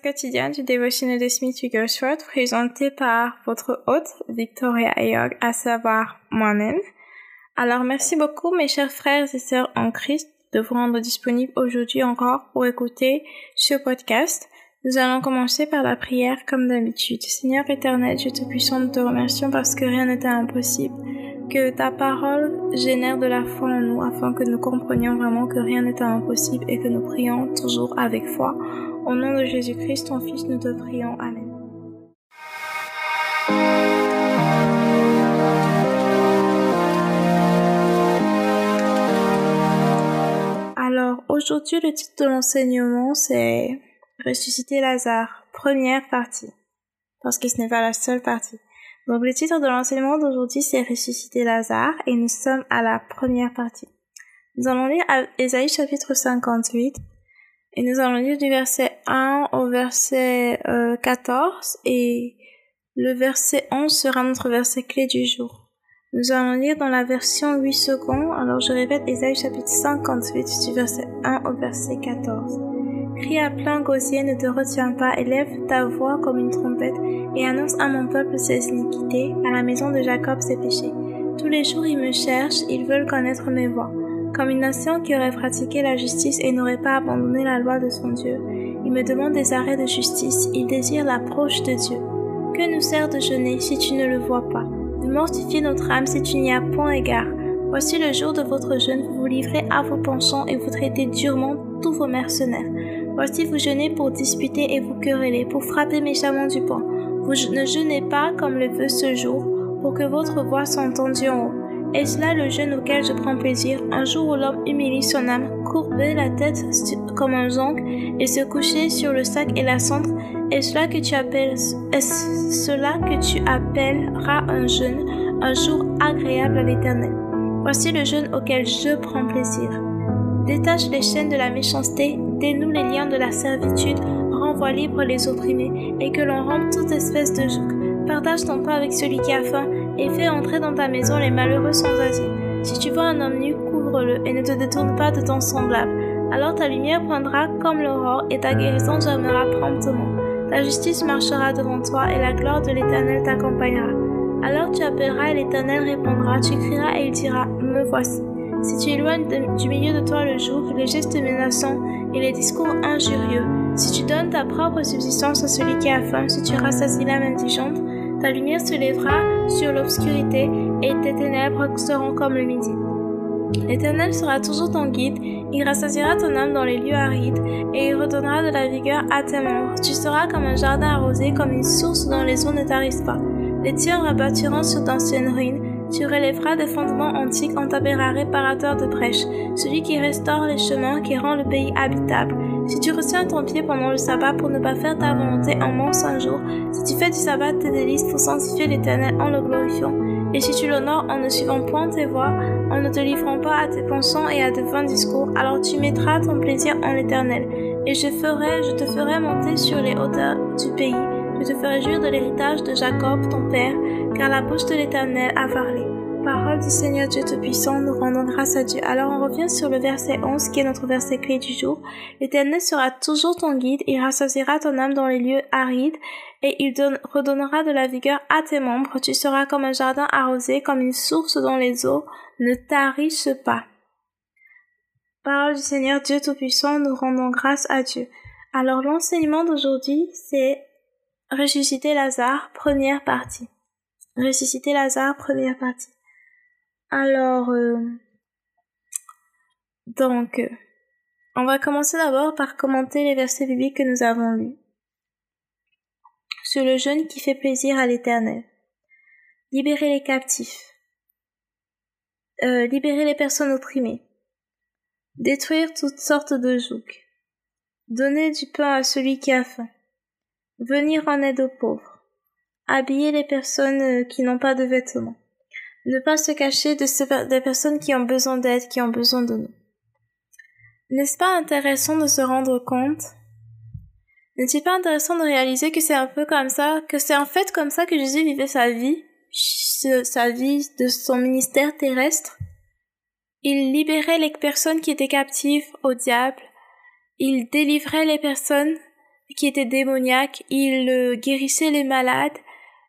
quotidien du dévotionnel de Smith Wigglesworth présenté par votre hôte Victoria Ayog, à savoir moi-même. Alors merci beaucoup mes chers frères et sœurs en Christ de vous rendre disponibles aujourd'hui encore pour écouter ce podcast. Nous allons commencer par la prière comme d'habitude. Seigneur éternel, Dieu Tout-Puissant, nous te remercions parce que rien n'était impossible. Que ta parole génère de la foi en nous afin que nous comprenions vraiment que rien n'est impossible et que nous prions toujours avec foi. Au nom de Jésus-Christ, ton Fils, nous te prions. Amen. Alors, aujourd'hui, le titre de l'enseignement, c'est Ressusciter Lazare, première partie. Parce que ce n'est pas la seule partie. Donc, le titre de l'enseignement d'aujourd'hui, c'est Ressusciter Lazare, et nous sommes à la première partie. Nous allons lire Ésaïe chapitre 58, et nous allons lire du verset 1 au verset 14 euh, et le verset 11 sera notre verset clé du jour. Nous allons lire dans la version 8 secondes. Alors je répète Ésaïe chapitre 58 du verset 1 au verset 14. Crie à plein gosier, ne te retiens pas, élève ta voix comme une trompette et annonce à mon peuple ses iniquités, à la maison de Jacob ses péchés. Tous les jours ils me cherchent, ils veulent connaître mes voix. Comme une nation qui aurait pratiqué la justice et n'aurait pas abandonné la loi de son Dieu, il me demande des arrêts de justice, il désire l'approche de Dieu. Que nous sert de jeûner si tu ne le vois pas, de mortifier notre âme si tu n'y as point égard. Voici le jour de votre jeûne, vous vous livrez à vos penchants et vous traitez durement tous vos mercenaires. Voici vous jeûnez pour disputer et vous quereller, pour frapper méchamment du poing. Vous ne jeûnez pas comme le veut ce jour, pour que votre voix s'entende en haut. Est-ce là le jeûne auquel je prends plaisir Un jour où l'homme humilie son âme, courber la tête comme un jonc et se coucher sur le sac et la cendre Est-ce là que tu appelles Est-ce cela que tu appelleras un jeûne, un jour agréable à l'Éternel Voici le jeûne auquel je prends plaisir. Détache les chaînes de la méchanceté, dénoue les liens de la servitude, renvoie libre les opprimés, et que l'on rende toute espèce de joug. Partage ton pain avec celui qui a faim, et fais entrer dans ta maison les malheureux sans asile. Si tu vois un homme nu, couvre-le, et ne te détourne pas de ton semblable. Alors ta lumière poindra comme l'aurore, et ta guérison germera promptement. Ta justice marchera devant toi, et la gloire de l'Éternel t'accompagnera. Alors tu appelleras, et l'Éternel répondra, tu crieras, et il dira, me voici. Si tu éloignes du milieu de toi le jour, les gestes menaçants et les discours injurieux, si tu donnes ta propre subsistance à celui qui a faim, si tu rassasies l'âme indigente, ta lumière se lèvera sur l'obscurité et tes ténèbres seront comme le midi. L'Éternel sera toujours ton guide, il rassasiera ton âme dans les lieux arides et il redonnera de la vigueur à tes membres. Tu seras comme un jardin arrosé, comme une source dont les eaux ne tarissent pas. Les tiens rabattiront sur d'anciennes ruines, tu relèveras des fondements antiques en t'appelleras réparateur de brèches, celui qui restaure les chemins, qui rend le pays habitable. Si tu retiens ton pied pendant le sabbat pour ne pas faire ta volonté en mens un jour, si tu fais du sabbat tes délices pour sanctifier l'éternel en le glorifiant, et si tu l'honores en ne suivant point tes voies, en ne te livrant pas à tes pensants et à de vains discours, alors tu mettras ton plaisir en l'éternel, et je ferai, je te ferai monter sur les hauteurs du pays. Je te ferai jouir de l'héritage de Jacob, ton père, car la bouche de l'Éternel a parlé. Parole du Seigneur Dieu Tout-Puissant, nous rendons grâce à Dieu. Alors on revient sur le verset 11 qui est notre verset clé du jour. L'Éternel sera toujours ton guide, il rassasiera ton âme dans les lieux arides et il redonnera de la vigueur à tes membres. Tu seras comme un jardin arrosé, comme une source dont les eaux ne tarissent pas. Parole du Seigneur Dieu Tout-Puissant, nous rendons grâce à Dieu. Alors l'enseignement d'aujourd'hui, c'est ressusciter Lazare, première partie. Ressusciter Lazare, première partie. Alors, euh, donc, euh, on va commencer d'abord par commenter les versets bibliques que nous avons lus. Sur le jeûne qui fait plaisir à l'Éternel. Libérer les captifs. Euh, libérer les personnes opprimées. Détruire toutes sortes de jougs. Donner du pain à celui qui a faim. Venir en aide aux pauvres. Habiller les personnes qui n'ont pas de vêtements ne pas se cacher de des personnes qui ont besoin d'aide, qui ont besoin de nous. N'est-ce pas intéressant de se rendre compte? N'est-il pas intéressant de réaliser que c'est un peu comme ça, que c'est en fait comme ça que Jésus vivait sa vie, sa vie de son ministère terrestre? Il libérait les personnes qui étaient captives au diable, il délivrait les personnes qui était démoniaque, il euh, guérissait les malades,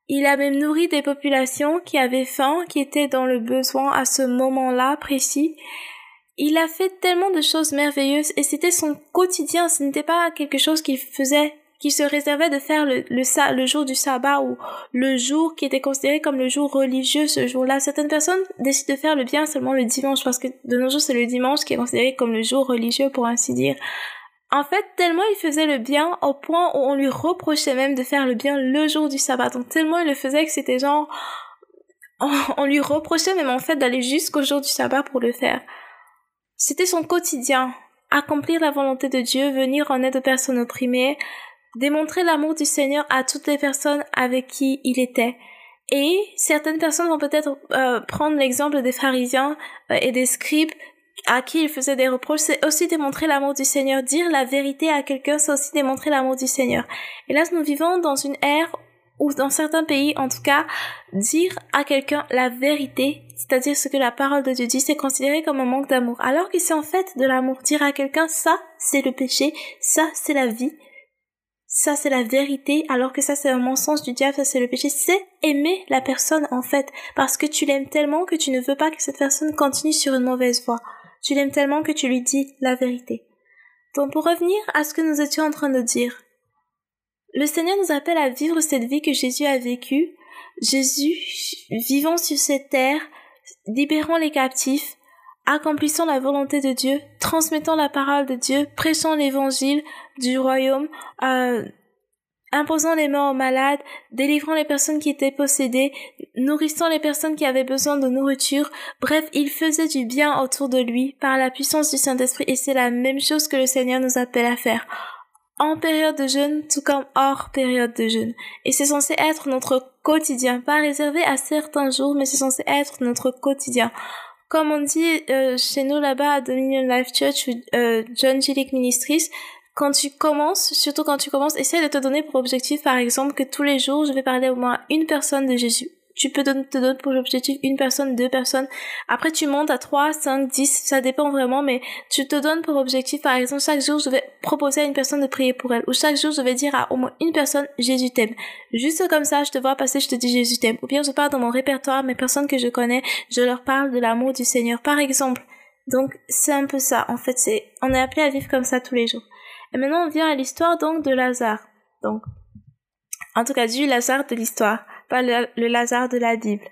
il a même nourri des populations qui avaient faim, qui étaient dans le besoin à ce moment-là précis. Il a fait tellement de choses merveilleuses et c'était son quotidien, ce n'était pas quelque chose qu'il faisait qui se réservait de faire le, le, le jour du sabbat ou le jour qui était considéré comme le jour religieux ce jour-là. Certaines personnes décident de faire le bien seulement le dimanche parce que de nos jours c'est le dimanche qui est considéré comme le jour religieux pour ainsi dire. En fait, tellement il faisait le bien au point où on lui reprochait même de faire le bien le jour du sabbat. Donc tellement il le faisait que c'était genre on lui reprochait même en fait d'aller jusqu'au jour du sabbat pour le faire. C'était son quotidien. Accomplir la volonté de Dieu, venir en aide aux personnes opprimées, démontrer l'amour du Seigneur à toutes les personnes avec qui il était. Et certaines personnes vont peut-être euh, prendre l'exemple des pharisiens euh, et des scribes à qui il faisait des reproches, c'est aussi démontrer l'amour du Seigneur. Dire la vérité à quelqu'un, c'est aussi démontrer l'amour du Seigneur. Et là, nous vivons dans une ère où, dans certains pays, en tout cas, dire à quelqu'un la vérité, c'est-à-dire ce que la parole de Dieu dit, c'est considéré comme un manque d'amour. Alors que c'est en fait de l'amour. Dire à quelqu'un ça, c'est le péché, ça, c'est la vie, ça c'est la vérité, alors que ça c'est un mensonge du diable, ça c'est le péché, c'est aimer la personne en fait, parce que tu l'aimes tellement que tu ne veux pas que cette personne continue sur une mauvaise voie. Tu l'aimes tellement que tu lui dis la vérité. Donc pour revenir à ce que nous étions en train de dire, le Seigneur nous appelle à vivre cette vie que Jésus a vécue, Jésus vivant sur cette terre, libérant les captifs, accomplissant la volonté de Dieu, transmettant la parole de Dieu, prêchant l'évangile du royaume, euh, imposant les mains aux malades, délivrant les personnes qui étaient possédées, nourrissant les personnes qui avaient besoin de nourriture. Bref, il faisait du bien autour de lui par la puissance du Saint-Esprit et c'est la même chose que le Seigneur nous appelle à faire. En période de jeûne, tout comme hors période de jeûne. Et c'est censé être notre quotidien, pas réservé à certains jours, mais c'est censé être notre quotidien comme on dit euh, chez nous là-bas à Dominion Life Church euh, John Gillick Ministries, quand tu commences, surtout quand tu commences, essaie de te donner pour objectif, par exemple, que tous les jours, je vais parler au moins une personne de Jésus tu peux te donner pour objectif une personne, deux personnes. Après, tu montes à trois, cinq, dix, ça dépend vraiment, mais tu te donnes pour objectif, par exemple, chaque jour, je vais proposer à une personne de prier pour elle, ou chaque jour, je vais dire à au moins une personne, Jésus t'aime. Juste comme ça, je te vois passer, je te dis Jésus t'aime. Ou bien, je parle dans mon répertoire, mes personnes que je connais, je leur parle de l'amour du Seigneur, par exemple. Donc, c'est un peu ça. En fait, c'est, on est appelé à vivre comme ça tous les jours. Et maintenant, on vient à l'histoire, donc, de Lazare. Donc, en tout cas, du Lazare de l'histoire le, Lazare de la Bible.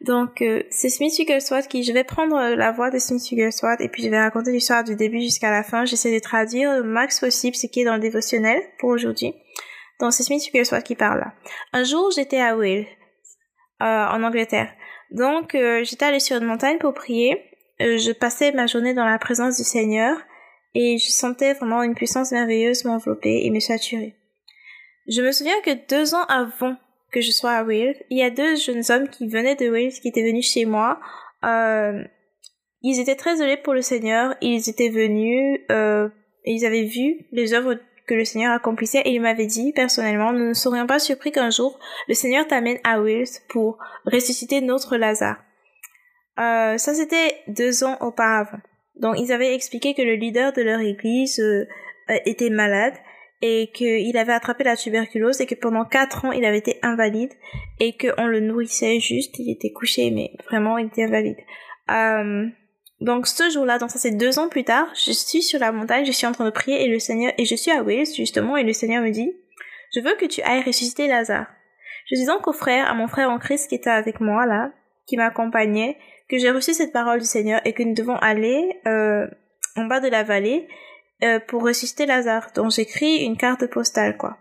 Donc euh, c'est Smith Wigglesworth qui, je vais prendre euh, la voix de Smith Wigglesworth et puis je vais raconter l'histoire du début jusqu'à la fin. J'essaie de traduire le max possible ce qui est dans le dévotionnel pour aujourd'hui. Donc c'est Smith Wigglesworth qui parle là. Un jour j'étais à Wales, euh, en Angleterre. Donc j'étais allée sur une montagne pour prier. je passais ma journée dans la présence du Seigneur et je sentais vraiment une puissance merveilleuse m'envelopper et me saturer. Je me souviens que deux ans avant que je sois à Wales. Il y a deux jeunes hommes qui venaient de Wales, qui étaient venus chez moi. Euh, ils étaient très heureux pour le Seigneur. Ils étaient venus, euh, ils avaient vu les œuvres que le Seigneur accomplissait et ils m'avaient dit personnellement, nous ne serions pas surpris qu'un jour le Seigneur t'amène à Wales pour ressusciter notre Lazare. Euh, ça c'était deux ans auparavant. Donc ils avaient expliqué que le leader de leur église euh, était malade et qu'il avait attrapé la tuberculose et que pendant quatre ans il avait été invalide et qu'on le nourrissait juste, il était couché mais vraiment il était invalide. Euh, donc ce jour-là, donc ça c'est deux ans plus tard, je suis sur la montagne, je suis en train de prier et le Seigneur et je suis à Wales justement et le Seigneur me dit je veux que tu ailles ressusciter Lazare. Je dis donc au frère, à mon frère en Christ qui était avec moi là, qui m'accompagnait, que j'ai reçu cette parole du Seigneur et que nous devons aller euh, en bas de la vallée euh, pour ressusciter Lazare. Donc j'écris une carte postale, quoi.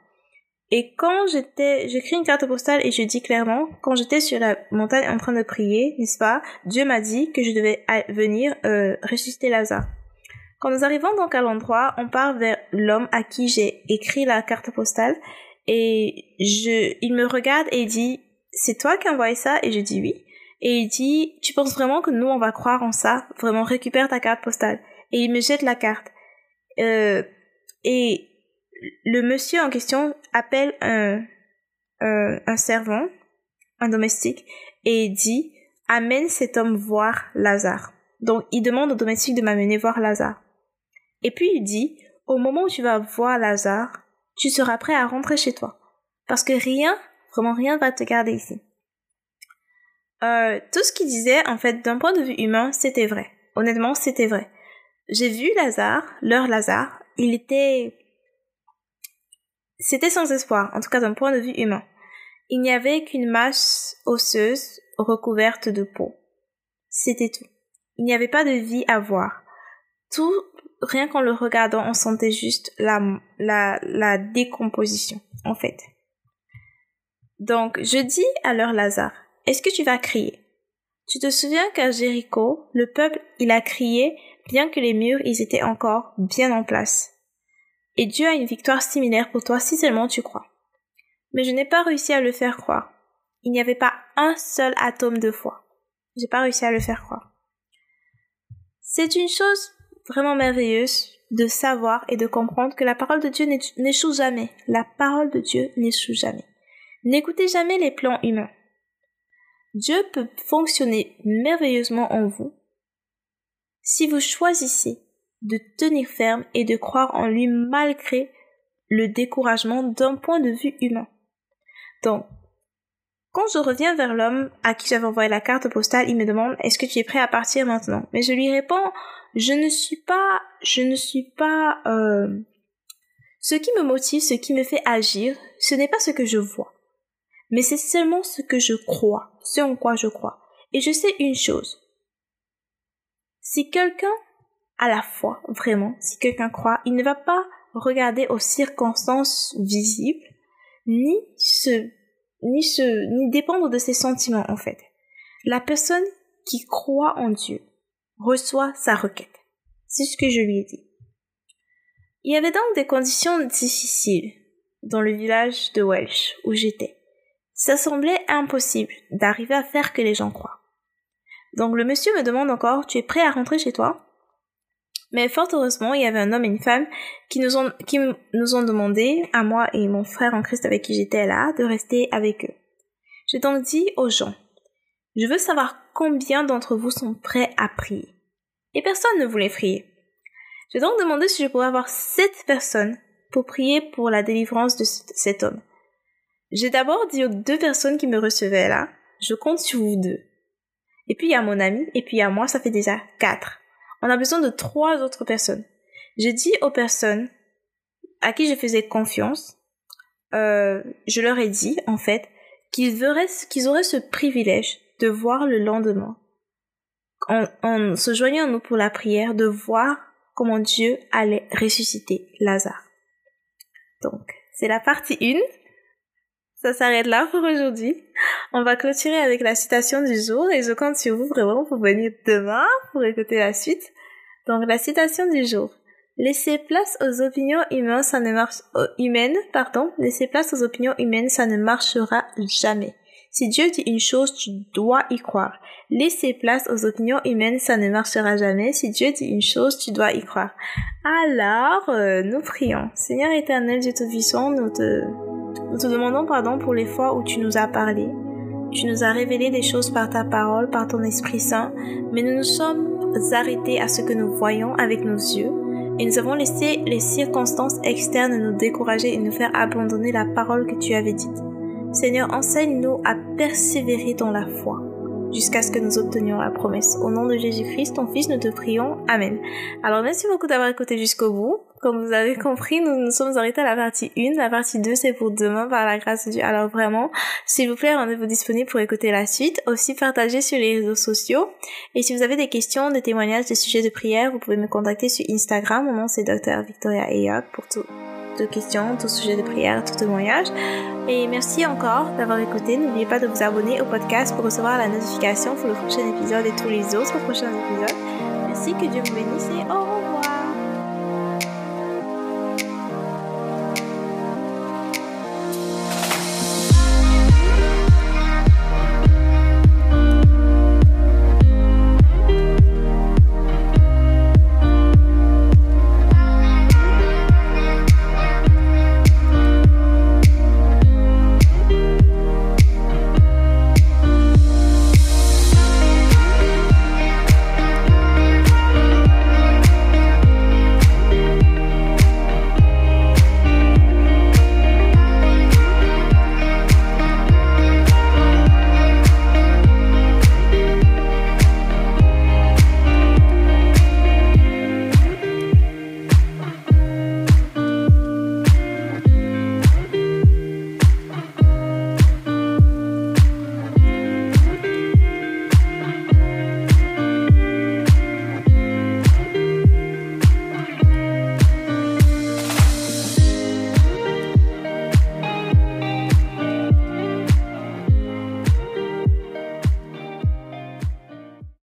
Et quand j'étais, j'écris une carte postale et je dis clairement, quand j'étais sur la montagne en train de prier, n'est-ce pas, Dieu m'a dit que je devais venir euh, ressusciter Lazare. Quand nous arrivons donc à l'endroit, on part vers l'homme à qui j'ai écrit la carte postale et je, il me regarde et il dit, c'est toi qui as envoyé ça Et je dis oui. Et il dit, tu penses vraiment que nous on va croire en ça? Vraiment, récupère ta carte postale. Et il me jette la carte. Euh, et le monsieur en question appelle un, un, un servant, un domestique, et dit Amène cet homme voir Lazare. Donc il demande au domestique de m'amener voir Lazare. Et puis il dit Au moment où tu vas voir Lazare, tu seras prêt à rentrer chez toi. Parce que rien, vraiment rien va te garder ici. Euh, tout ce qu'il disait, en fait, d'un point de vue humain, c'était vrai. Honnêtement, c'était vrai. J'ai vu Lazare, leur Lazare, il était... C'était sans espoir, en tout cas d'un point de vue humain. Il n'y avait qu'une masse osseuse recouverte de peau. C'était tout. Il n'y avait pas de vie à voir. Tout, rien qu'en le regardant, on sentait juste la, la, la décomposition, en fait. Donc, je dis à leur Lazare, est-ce que tu vas crier? Tu te souviens qu'à Jéricho, le peuple, il a crié, bien que les murs, ils étaient encore bien en place. Et Dieu a une victoire similaire pour toi si seulement tu crois. Mais je n'ai pas réussi à le faire croire. Il n'y avait pas un seul atome de foi. J'ai pas réussi à le faire croire. C'est une chose vraiment merveilleuse de savoir et de comprendre que la parole de Dieu n'échoue jamais. La parole de Dieu n'échoue jamais. N'écoutez jamais les plans humains. Dieu peut fonctionner merveilleusement en vous si vous choisissez de tenir ferme et de croire en lui malgré le découragement d'un point de vue humain. Donc, quand je reviens vers l'homme à qui j'avais envoyé la carte postale, il me demande est-ce que tu es prêt à partir maintenant? Mais je lui réponds je ne suis pas, je ne suis pas. Euh... Ce qui me motive, ce qui me fait agir, ce n'est pas ce que je vois, mais c'est seulement ce que je crois, ce en quoi je crois. Et je sais une chose. Si quelqu'un a la foi, vraiment, si quelqu'un croit, il ne va pas regarder aux circonstances visibles, ni se ni se, ni dépendre de ses sentiments, en fait. La personne qui croit en Dieu reçoit sa requête. C'est ce que je lui ai dit. Il y avait donc des conditions difficiles dans le village de Welsh où j'étais. Ça semblait impossible d'arriver à faire que les gens croient. Donc le monsieur me demande encore, tu es prêt à rentrer chez toi? Mais fort heureusement, il y avait un homme et une femme qui nous ont, qui nous ont demandé, à moi et mon frère en Christ avec qui j'étais là, de rester avec eux. J'ai donc dit aux gens, je veux savoir combien d'entre vous sont prêts à prier. Et personne ne voulait prier. J'ai donc demandé si je pourrais avoir sept personnes pour prier pour la délivrance de cet homme. J'ai d'abord dit aux deux personnes qui me recevaient là, je compte sur vous deux. Et puis il y a mon ami, et puis il y a moi, ça fait déjà quatre on a besoin de trois autres personnes. J'ai dit aux personnes à qui je faisais confiance, euh, je leur ai dit en fait qu'ils auraient, auraient ce privilège de voir le lendemain, en, en se joignant à nous pour la prière, de voir comment Dieu allait ressusciter Lazare. Donc, c'est la partie 1. Ça s'arrête là pour aujourd'hui. On va clôturer avec la citation du jour et je compte sur vous vraiment pour venir demain pour écouter la suite. Donc la citation du jour. Laisser place aux opinions humaines, ça ne marche, euh, humaines, pardon, laisser place aux opinions humaines, ça ne marchera jamais. Si Dieu dit une chose, tu dois y croire. Laisser place aux opinions humaines, ça ne marchera jamais. Si Dieu dit une chose, tu dois y croire. Alors, euh, nous prions. Seigneur éternel, Dieu Tout-Puissant, nous te, nous te demandons pardon pour les fois où tu nous as parlé. Tu nous as révélé des choses par ta parole, par ton Esprit Saint, mais nous nous sommes arrêtés à ce que nous voyons avec nos yeux et nous avons laissé les circonstances externes nous décourager et nous faire abandonner la parole que tu avais dite. Seigneur, enseigne-nous à persévérer dans la foi jusqu'à ce que nous obtenions la promesse. Au nom de Jésus-Christ, ton Fils, nous te prions. Amen. Alors merci beaucoup d'avoir écouté jusqu'au bout. Comme vous avez compris, nous nous sommes arrêtés à la partie 1. La partie 2, c'est pour demain par la grâce de Dieu. Alors vraiment, s'il vous plaît, rendez-vous disponible pour écouter la suite. Aussi, partagez sur les réseaux sociaux. Et si vous avez des questions, des témoignages, des sujets de prière, vous pouvez me contacter sur Instagram. Mon nom, c'est Dr. Victoria Eyok pour tout questions, tout sujet de prière, tout témoignage. Et merci encore d'avoir écouté. N'oubliez pas de vous abonner au podcast pour recevoir la notification pour le prochain épisode et tous les autres prochains épisodes. Merci, que Dieu vous bénisse et au revoir.